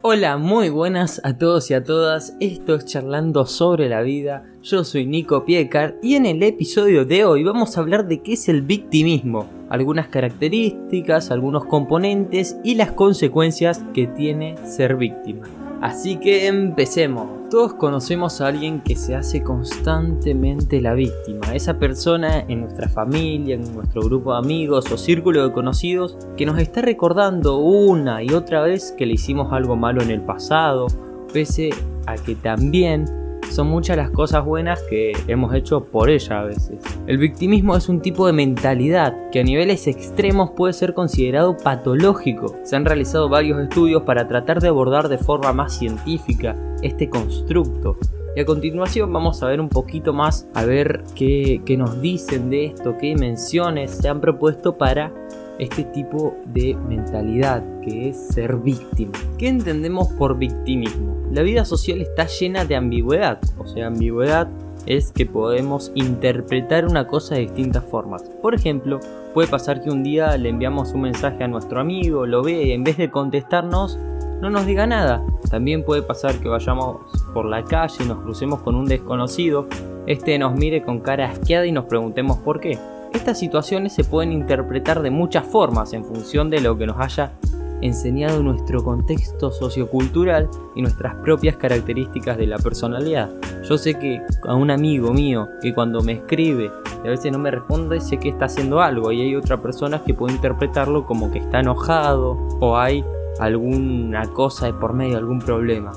Hola, muy buenas a todos y a todas. Esto es Charlando sobre la vida. Yo soy Nico Piecar y en el episodio de hoy vamos a hablar de qué es el victimismo, algunas características, algunos componentes y las consecuencias que tiene ser víctima. Así que empecemos. Todos conocemos a alguien que se hace constantemente la víctima, esa persona en nuestra familia, en nuestro grupo de amigos o círculo de conocidos que nos está recordando una y otra vez que le hicimos algo malo en el pasado, pese a que también son muchas las cosas buenas que hemos hecho por ella a veces. El victimismo es un tipo de mentalidad que a niveles extremos puede ser considerado patológico. Se han realizado varios estudios para tratar de abordar de forma más científica este constructo. Y a continuación vamos a ver un poquito más, a ver qué, qué nos dicen de esto, qué menciones se han propuesto para este tipo de mentalidad que es ser víctima. ¿Qué entendemos por victimismo? La vida social está llena de ambigüedad, o sea, ambigüedad es que podemos interpretar una cosa de distintas formas. Por ejemplo, puede pasar que un día le enviamos un mensaje a nuestro amigo, lo ve y en vez de contestarnos, no nos diga nada. También puede pasar que vayamos por la calle y nos crucemos con un desconocido, este nos mire con cara asqueada y nos preguntemos por qué. Estas situaciones se pueden interpretar de muchas formas en función de lo que nos haya enseñado nuestro contexto sociocultural y nuestras propias características de la personalidad. Yo sé que a un amigo mío que cuando me escribe y a veces no me responde, sé que está haciendo algo y hay otra persona que puede interpretarlo como que está enojado o hay alguna cosa de por medio, algún problema.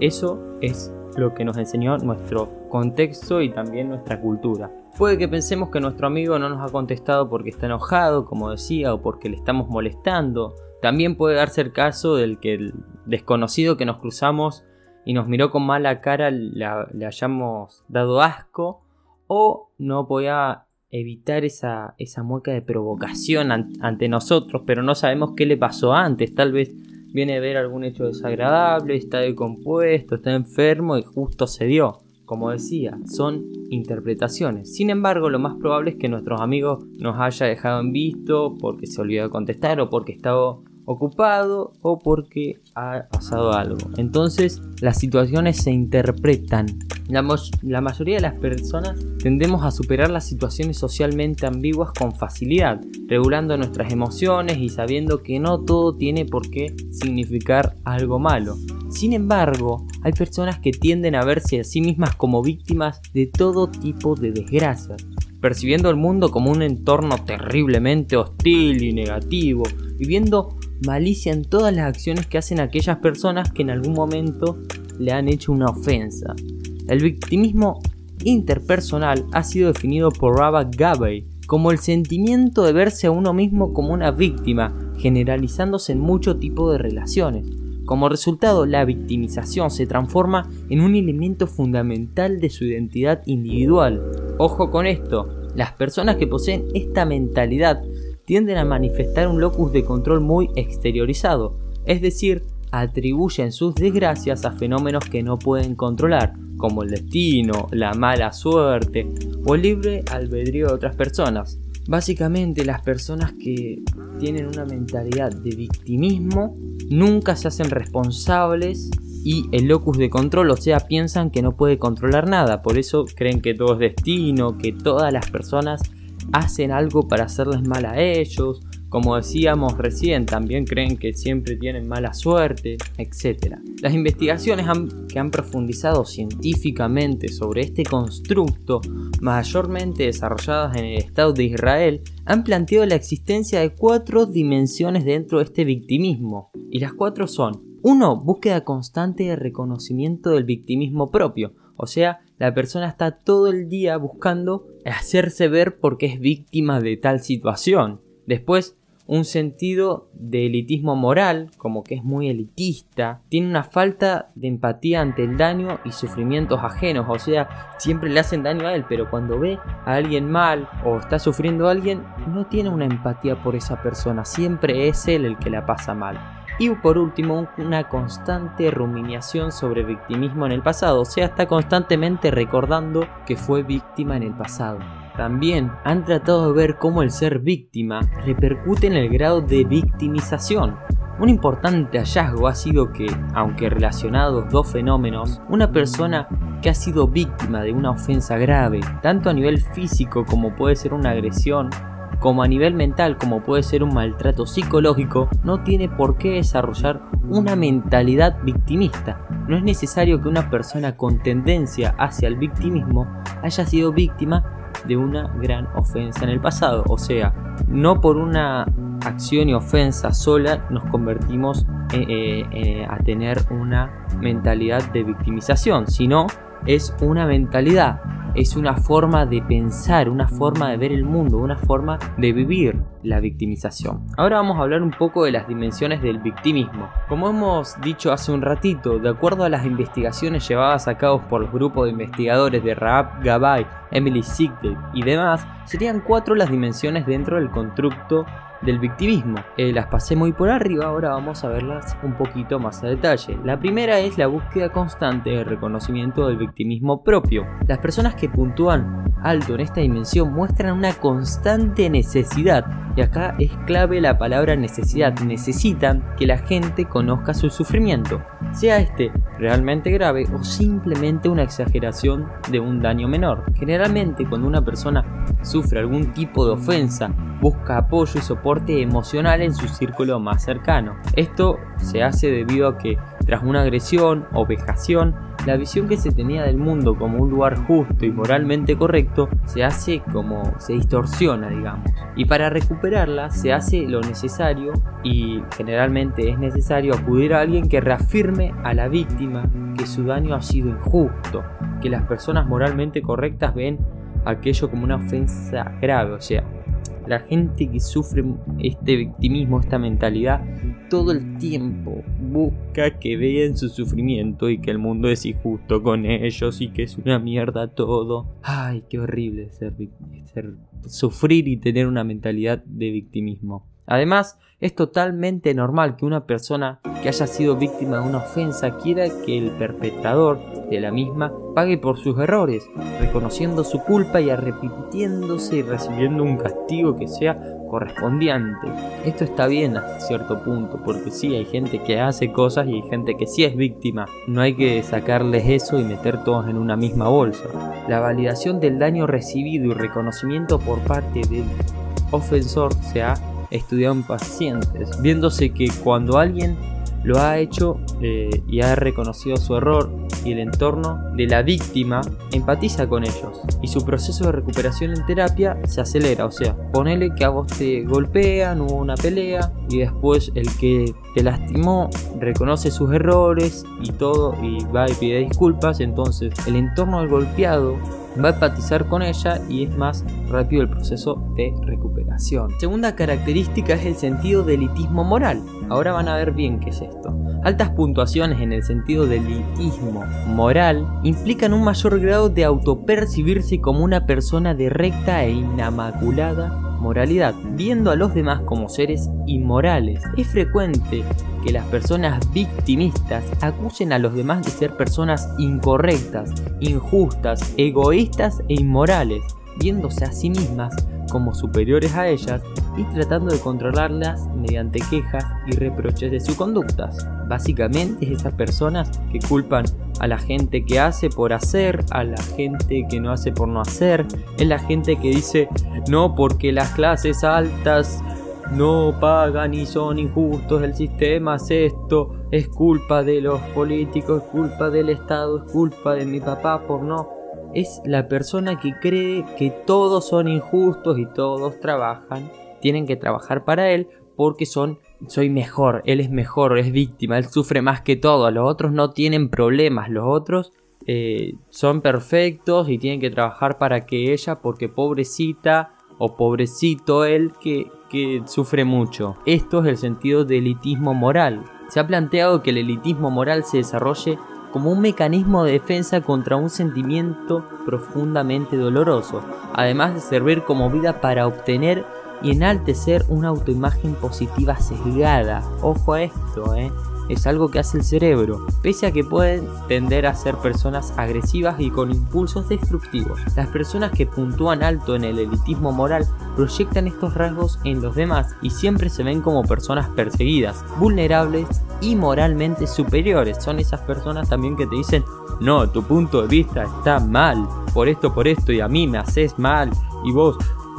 Eso es lo que nos enseñó nuestro contexto y también nuestra cultura. Puede que pensemos que nuestro amigo no nos ha contestado porque está enojado, como decía, o porque le estamos molestando. También puede darse el caso del que el desconocido que nos cruzamos y nos miró con mala cara le hayamos dado asco o no podía evitar esa, esa mueca de provocación ante nosotros, pero no sabemos qué le pasó antes. Tal vez viene a ver algún hecho desagradable, está decompuesto, está enfermo y justo se dio. Como decía, son interpretaciones. Sin embargo, lo más probable es que nuestros amigos nos haya dejado en visto porque se olvidó de contestar o porque estaba ocupado o porque ha pasado algo. Entonces las situaciones se interpretan. La, la, mayoría de las personas tendemos a superar las situaciones socialmente ambiguas con facilidad, regulando nuestras emociones y sabiendo que no todo tiene por qué significar algo malo. Sin embargo, hay personas que tienden a verse a sí mismas como víctimas de todo tipo de desgracias, percibiendo el mundo como un entorno terriblemente hostil y negativo, viviendo malicia en todas las acciones que hacen aquellas personas que en algún momento le han hecho una ofensa. El victimismo interpersonal ha sido definido por Rabba Gabay como el sentimiento de verse a uno mismo como una víctima, generalizándose en mucho tipo de relaciones. Como resultado, la victimización se transforma en un elemento fundamental de su identidad individual. Ojo con esto, las personas que poseen esta mentalidad tienden a manifestar un locus de control muy exteriorizado, es decir, atribuyen sus desgracias a fenómenos que no pueden controlar, como el destino, la mala suerte o el libre albedrío de otras personas. Básicamente las personas que tienen una mentalidad de victimismo nunca se hacen responsables y el locus de control, o sea, piensan que no puede controlar nada, por eso creen que todo es destino, que todas las personas hacen algo para hacerles mal a ellos, como decíamos recién, también creen que siempre tienen mala suerte, etc. Las investigaciones que han profundizado científicamente sobre este constructo, mayormente desarrolladas en el Estado de Israel, han planteado la existencia de cuatro dimensiones dentro de este victimismo. Y las cuatro son 1. Búsqueda constante de reconocimiento del victimismo propio, o sea, la persona está todo el día buscando hacerse ver porque es víctima de tal situación. Después, un sentido de elitismo moral, como que es muy elitista, tiene una falta de empatía ante el daño y sufrimientos ajenos, o sea, siempre le hacen daño a él, pero cuando ve a alguien mal o está sufriendo a alguien, no tiene una empatía por esa persona, siempre es él el que la pasa mal. Y por último, una constante ruminación sobre victimismo en el pasado, o sea, está constantemente recordando que fue víctima en el pasado. También han tratado de ver cómo el ser víctima repercute en el grado de victimización. Un importante hallazgo ha sido que, aunque relacionados dos fenómenos, una persona que ha sido víctima de una ofensa grave, tanto a nivel físico como puede ser una agresión, como a nivel mental como puede ser un maltrato psicológico, no tiene por qué desarrollar una mentalidad victimista. No es necesario que una persona con tendencia hacia el victimismo haya sido víctima de una gran ofensa en el pasado. O sea, no por una acción y ofensa sola nos convertimos eh, eh, eh, a tener una mentalidad de victimización, sino es una mentalidad es una forma de pensar, una forma de ver el mundo, una forma de vivir la victimización. Ahora vamos a hablar un poco de las dimensiones del victimismo. Como hemos dicho hace un ratito, de acuerdo a las investigaciones llevadas a cabo por los grupos de investigadores de Raab Gabay, Emily Sigdel y demás, serían cuatro las dimensiones dentro del constructo del victimismo. Eh, las pasé muy por arriba, ahora vamos a verlas un poquito más a detalle. La primera es la búsqueda constante de reconocimiento del victimismo propio. Las personas que puntúan alto en esta dimensión muestran una constante necesidad, y acá es clave la palabra necesidad, necesitan que la gente conozca su sufrimiento, sea este realmente grave o simplemente una exageración de un daño menor. Generalmente cuando una persona sufre algún tipo de ofensa, busca apoyo y soporte emocional en su círculo más cercano. Esto se hace debido a que tras una agresión o vejación, la visión que se tenía del mundo como un lugar justo y moralmente correcto se hace como se distorsiona, digamos. Y para recuperarla se hace lo necesario y generalmente es necesario acudir a alguien que reafirme a la víctima que su daño ha sido injusto, que las personas moralmente correctas ven aquello como una ofensa grave, o sea, la gente que sufre este victimismo, esta mentalidad, todo el tiempo busca que vean su sufrimiento y que el mundo es injusto con ellos y que es una mierda todo. Ay, qué horrible ser, ser sufrir y tener una mentalidad de victimismo. Además, es totalmente normal que una persona que haya sido víctima de una ofensa quiera que el perpetrador de la misma pague por sus errores, reconociendo su culpa y arrepintiéndose y recibiendo un castigo que sea correspondiente. Esto está bien hasta cierto punto, porque sí hay gente que hace cosas y hay gente que sí es víctima. No hay que sacarles eso y meter todos en una misma bolsa. La validación del daño recibido y reconocimiento por parte del ofensor se ha estudiado en pacientes, viéndose que cuando alguien lo ha hecho eh, y ha reconocido su error y el entorno de la víctima empatiza con ellos y su proceso de recuperación en terapia se acelera, o sea, ponele que a vos te golpean, hubo una pelea y después el que te lastimó reconoce sus errores y todo y va y pide disculpas, entonces el entorno del golpeado va a empatizar con ella y es más rápido el proceso de recuperación. Segunda característica es el sentido de elitismo moral. Ahora van a ver bien qué es esto. Altas puntuaciones en el sentido del elitismo moral implican un mayor grado de autopercibirse como una persona de recta e inmaculada moralidad, viendo a los demás como seres inmorales. Es frecuente que las personas victimistas acusen a los demás de ser personas incorrectas, injustas, egoístas e inmorales, viéndose a sí mismas como superiores a ellas y tratando de controlarlas mediante quejas y reproches de sus conductas. Básicamente es esas personas que culpan a la gente que hace por hacer, a la gente que no hace por no hacer, es la gente que dice no porque las clases altas no pagan y son injustos, el sistema es esto, es culpa de los políticos, es culpa del Estado, es culpa de mi papá por no. Es la persona que cree que todos son injustos y todos trabajan, tienen que trabajar para él porque son soy mejor, él es mejor, es víctima, él sufre más que todo, los otros no tienen problemas, los otros eh, son perfectos y tienen que trabajar para que ella, porque pobrecita o pobrecito él que, que sufre mucho. Esto es el sentido de elitismo moral. Se ha planteado que el elitismo moral se desarrolle como un mecanismo de defensa contra un sentimiento profundamente doloroso, además de servir como vida para obtener y enaltecer una autoimagen positiva sesgada. Ojo a esto, ¿eh? Es algo que hace el cerebro, pese a que pueden tender a ser personas agresivas y con impulsos destructivos. Las personas que puntúan alto en el elitismo moral proyectan estos rasgos en los demás y siempre se ven como personas perseguidas, vulnerables y moralmente superiores. Son esas personas también que te dicen, no, tu punto de vista está mal, por esto, por esto, y a mí me haces mal, y vos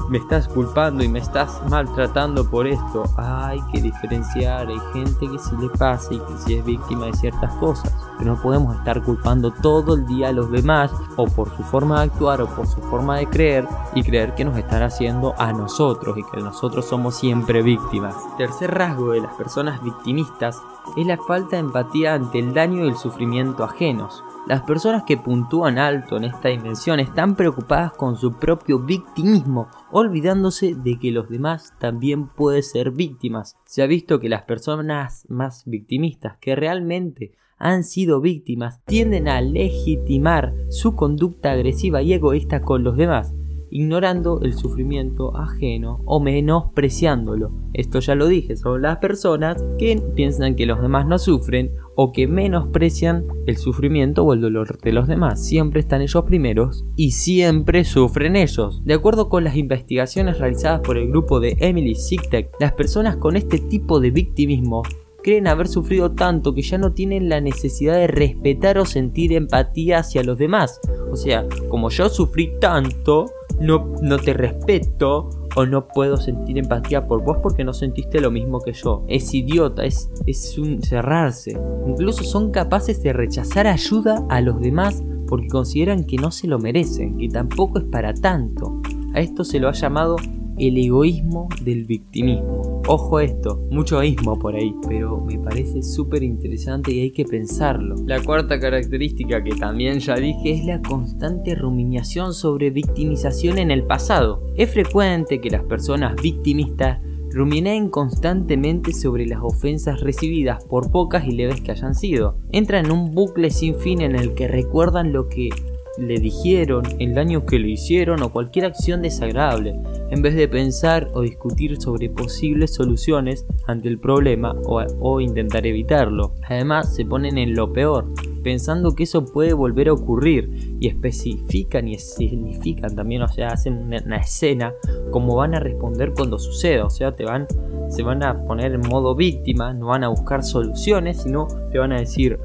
me estás culpando y me estás maltratando por esto. Hay que diferenciar, hay gente que sí le pasa y que sí es víctima de ciertas cosas. Pero no podemos estar culpando todo el día a los demás o por su forma de actuar o por su forma de creer y creer que nos están haciendo a nosotros y que nosotros somos siempre víctimas. Tercer rasgo de las personas victimistas es la falta de empatía ante el daño y el sufrimiento ajenos. Las personas que puntúan alto en esta dimensión están preocupadas con su propio victimismo, olvidándose de que los demás también pueden ser víctimas. Se ha visto que las personas más victimistas que realmente han sido víctimas tienden a legitimar su conducta agresiva y egoísta con los demás, ignorando el sufrimiento ajeno o menospreciándolo. Esto ya lo dije, son las personas que piensan que los demás no sufren o que menosprecian el sufrimiento o el dolor de los demás. Siempre están ellos primeros y siempre sufren ellos. De acuerdo con las investigaciones realizadas por el grupo de Emily Siktek, las personas con este tipo de victimismo creen haber sufrido tanto que ya no tienen la necesidad de respetar o sentir empatía hacia los demás. O sea, como yo sufrí tanto, no, no te respeto o no puedo sentir empatía por vos porque no sentiste lo mismo que yo. Es idiota, es, es un cerrarse. Incluso son capaces de rechazar ayuda a los demás porque consideran que no se lo merecen, que tampoco es para tanto. A esto se lo ha llamado el egoísmo del victimismo. Ojo esto, mucho egoísmo por ahí, pero me parece súper interesante y hay que pensarlo. La cuarta característica que también ya dije es la constante rumiación sobre victimización en el pasado. Es frecuente que las personas victimistas ruminen constantemente sobre las ofensas recibidas por pocas y leves que hayan sido. Entran en un bucle sin fin en el que recuerdan lo que le dijeron, el daño que le hicieron o cualquier acción desagradable, en vez de pensar o discutir sobre posibles soluciones ante el problema o, intentar evitarlo. Además, se ponen en lo peor, pensando que eso puede volver a ocurrir y especifican y significan también, o sea, hacen una, escena como van a responder cuando suceda, o sea, te van se van a poner en modo víctima, no van a buscar soluciones, sino te van a decir,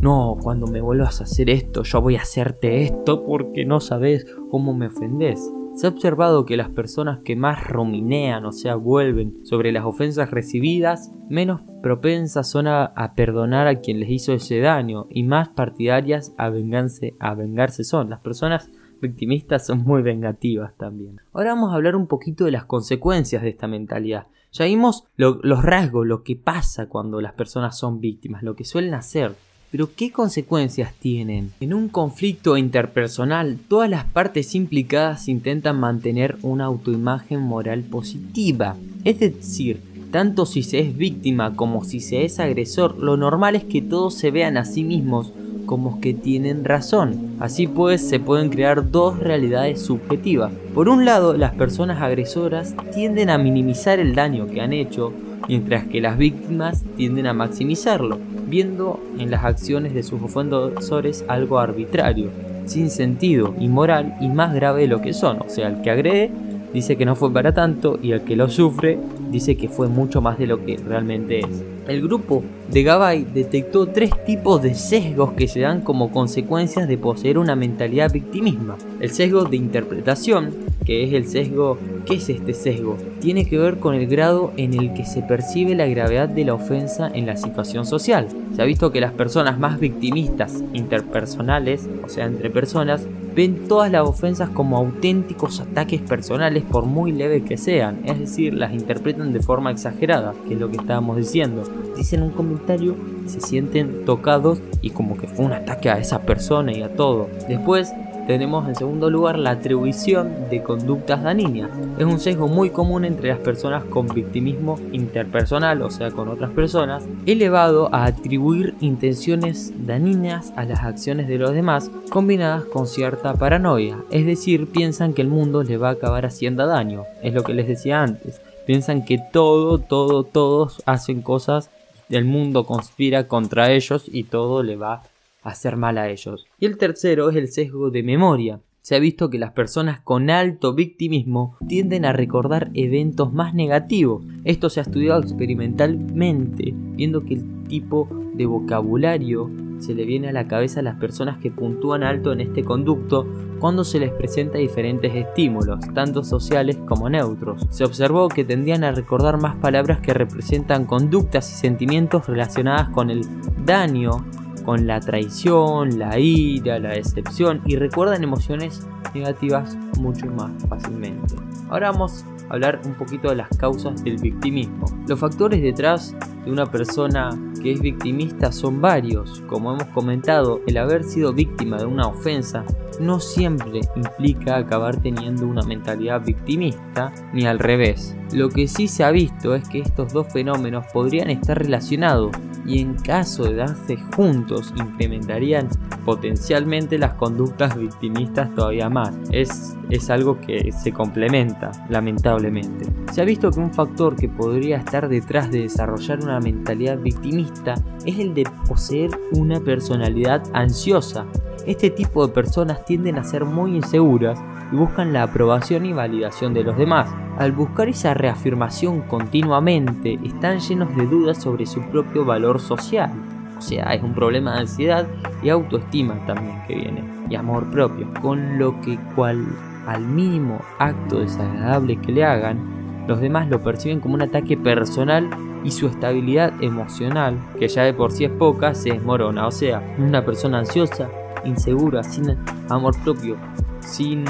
no, cuando me vuelvas a hacer esto, yo voy a hacerte esto porque no sabes cómo me ofendes. Se ha observado que las personas que más ruminean, o sea, vuelven sobre las ofensas recibidas, menos propensas son a, perdonar a quien les hizo ese daño y más partidarias a, a vengarse son. Las personas victimistas son muy vengativas también. Ahora vamos a hablar un poquito de las consecuencias de esta mentalidad. Ya vimos los rasgos, lo que pasa cuando las personas son víctimas, lo que suelen hacer. Pero ¿qué consecuencias tienen? En un conflicto interpersonal, todas las partes implicadas intentan mantener una autoimagen moral positiva. Es decir, tanto si se es víctima como si se es agresor, lo normal es que todos se vean a sí mismos como que tienen razón. Así pues, se pueden crear dos realidades subjetivas. Por un lado, las personas agresoras tienden a minimizar el daño que han hecho, mientras que las víctimas tienden a maximizarlo viendo en las acciones de sus ofensores algo arbitrario, sin sentido, inmoral y más grave de lo que son. O sea, el que agrede dice que no fue para tanto y el que lo sufre dice que fue mucho más de lo que realmente es. El grupo de Gabay detectó tres tipos de sesgos que se dan como consecuencias de poseer una mentalidad victimismo. El sesgo de interpretación, que es el sesgo... ¿Qué es este sesgo? Tiene que ver con el grado en el que se percibe la gravedad de la ofensa en la situación social. Se ha visto que las personas más victimistas interpersonales, o sea, entre personas, ven todas las ofensas como auténticos ataques personales por muy leve que sean, es decir, las interpretan de forma exagerada, que es lo que estábamos diciendo. Dicen un comentario, se sienten tocados y como que fue un ataque a esa persona y a todo. Después tenemos en segundo lugar la atribución de conductas dañinas. Es un sesgo muy común entre las personas con victimismo interpersonal, o sea, con otras personas, elevado a atribuir intenciones dañinas a las acciones de los demás combinadas con cierta paranoia, es decir, piensan que el mundo les va a acabar haciendo daño, es lo que les decía antes. Piensan que todo, todo, todos hacen cosas el mundo conspira contra ellos y todo le va a hacer mal a ellos. Y el tercero es el sesgo de memoria. Se ha visto que las personas con alto victimismo tienden a recordar eventos más negativos. Esto se ha estudiado experimentalmente, viendo que el tipo de vocabulario se le viene a la cabeza a las personas que puntúan alto en este conducto cuando se les presenta diferentes estímulos, tanto sociales como neutros. Se observó que tendían a recordar más palabras que representan conductas y sentimientos relacionadas con el daño, con la traición, la ira, la decepción y recuerdan emociones negativas mucho más fácilmente. Ahora vamos a hablar un poquito de las causas del victimismo. Los factores detrás de una persona que es victimista son varios. Como hemos comentado, el haber sido víctima de una ofensa no siempre implica acabar teniendo una mentalidad victimista ni al revés. Lo que sí se ha visto es que estos dos fenómenos podrían estar relacionados y en caso de darse juntos incrementarían potencialmente las conductas victimistas todavía más. Es, es algo que se complementa, lamentablemente. Se ha visto que un factor que podría estar detrás de desarrollar una mentalidad victimista es el de poseer una personalidad ansiosa. Este tipo de personas tienden a ser muy inseguras y buscan la aprobación y validación de los demás. Al buscar esa reafirmación continuamente, están llenos de dudas sobre su propio valor social. O sea, es un problema de ansiedad y autoestima también que viene, y amor propio, con lo que cual al mínimo acto desagradable que le hagan, los demás lo perciben como un ataque personal y su estabilidad emocional, que ya de por sí es poca, se desmorona. O sea, una persona ansiosa, insegura, sin amor propio, sin,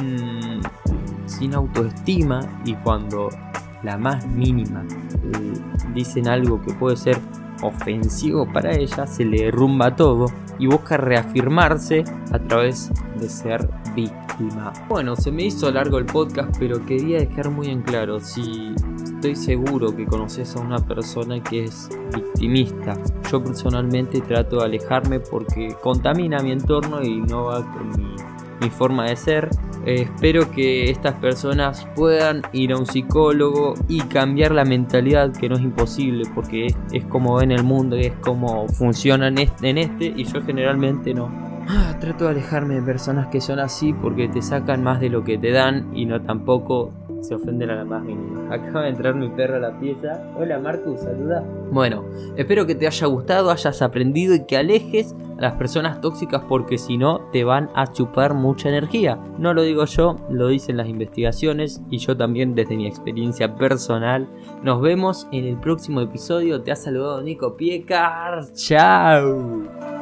sin autoestima y cuando la más mínima eh, dicen algo que puede ser ofensivo para ella, se le derrumba todo y busca reafirmarse a través de ser víctima. Bueno, se me hizo largo el podcast, pero quería dejar muy en claro, si estoy seguro que conoces a una persona que es victimista, yo personalmente trato de alejarme porque contamina mi entorno y no va con mi, forma de ser eh, espero que estas personas puedan ir a un psicólogo y cambiar la mentalidad, que no es imposible, porque es, como ven el mundo y es como funcionan en este, y yo generalmente no. Ah, trato de alejarme de personas que son así porque te sacan más de lo que te dan y no tampoco se ofenden a la más mínima. Acaba de entrar mi perro a la pieza. Hola Marcus, saluda. Bueno, espero que te haya gustado, hayas aprendido y que alejes a las personas tóxicas porque si no te van a chupar mucha energía. No lo digo yo, lo dicen las investigaciones y yo también desde mi experiencia personal. Nos vemos en el próximo episodio. Te ha saludado Nico Piecar. Chao.